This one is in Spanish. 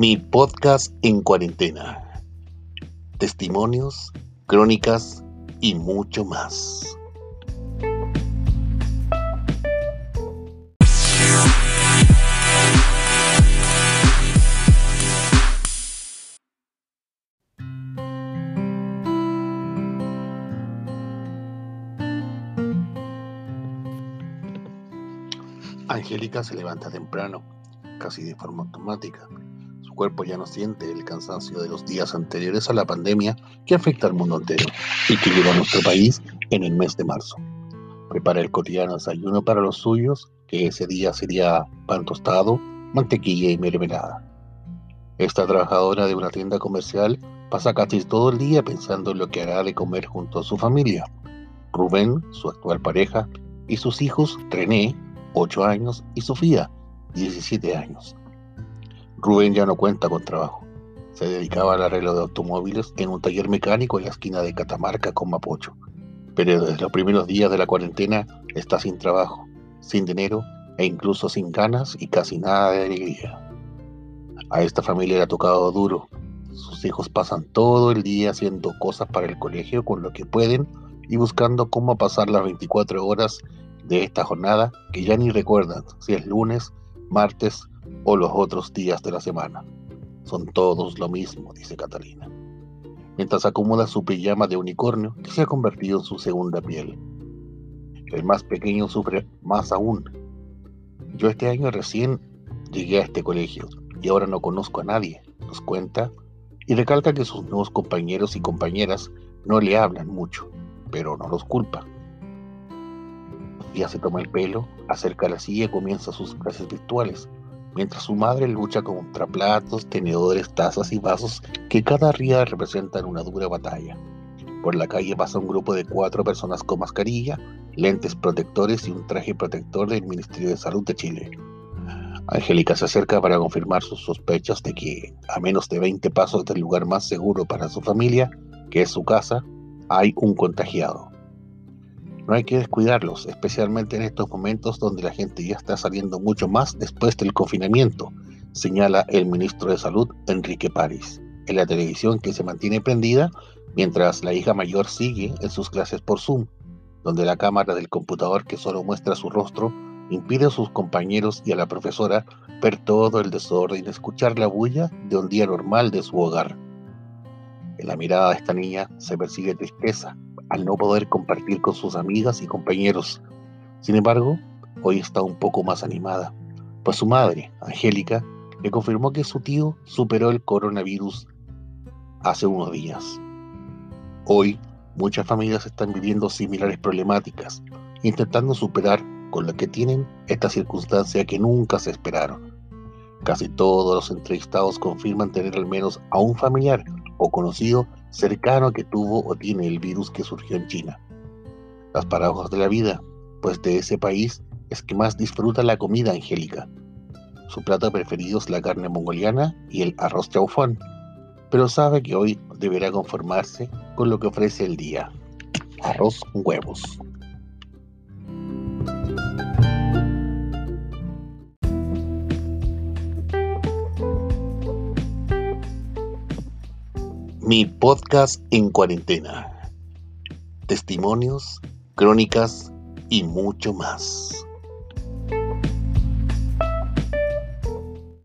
Mi podcast en cuarentena. Testimonios, crónicas y mucho más. Angélica se levanta temprano, casi de forma automática. Cuerpo ya no siente el cansancio de los días anteriores a la pandemia que afecta al mundo entero y que lleva a nuestro país en el mes de marzo. Prepara el cotidiano desayuno para los suyos, que ese día sería pan tostado, mantequilla y mermelada. Esta trabajadora de una tienda comercial pasa casi todo el día pensando en lo que hará de comer junto a su familia. Rubén, su actual pareja, y sus hijos, René, 8 años, y Sofía, 17 años. Rubén ya no cuenta con trabajo. Se dedicaba al arreglo de automóviles en un taller mecánico en la esquina de Catamarca con Mapocho. Pero desde los primeros días de la cuarentena está sin trabajo, sin dinero e incluso sin ganas y casi nada de alegría. A esta familia le ha tocado duro. Sus hijos pasan todo el día haciendo cosas para el colegio con lo que pueden y buscando cómo pasar las 24 horas de esta jornada que ya ni recuerdan si es lunes, martes o los otros días de la semana. Son todos lo mismo, dice Catalina, mientras acomoda su pijama de unicornio que se ha convertido en su segunda piel. El más pequeño sufre más aún. Yo este año recién llegué a este colegio y ahora no conozco a nadie, nos cuenta, y recalca que sus nuevos compañeros y compañeras no le hablan mucho, pero no los culpa. Ya se toma el pelo, acerca la silla y comienza sus clases virtuales, mientras su madre lucha contra platos, tenedores, tazas y vasos que cada día representan una dura batalla. Por la calle pasa un grupo de cuatro personas con mascarilla, lentes protectores y un traje protector del Ministerio de Salud de Chile. Angélica se acerca para confirmar sus sospechas de que, a menos de 20 pasos del lugar más seguro para su familia, que es su casa, hay un contagiado. No hay que descuidarlos, especialmente en estos momentos donde la gente ya está saliendo mucho más después del confinamiento, señala el ministro de Salud, Enrique París, en la televisión que se mantiene prendida mientras la hija mayor sigue en sus clases por Zoom, donde la cámara del computador que solo muestra su rostro impide a sus compañeros y a la profesora ver todo el desorden y escuchar la bulla de un día normal de su hogar. En la mirada de esta niña se persigue tristeza, al no poder compartir con sus amigas y compañeros. Sin embargo, hoy está un poco más animada, pues su madre, Angélica, le confirmó que su tío superó el coronavirus hace unos días. Hoy, muchas familias están viviendo similares problemáticas, intentando superar con lo que tienen esta circunstancia que nunca se esperaron. Casi todos los entrevistados confirman tener al menos a un familiar o conocido cercano que tuvo o tiene el virus que surgió en China. Las paradojas de la vida, pues de ese país es que más disfruta la comida angélica. Su plato preferido es la carne mongoliana y el arroz chaufán, pero sabe que hoy deberá conformarse con lo que ofrece el día, arroz huevos. Mi podcast en cuarentena. Testimonios, crónicas y mucho más.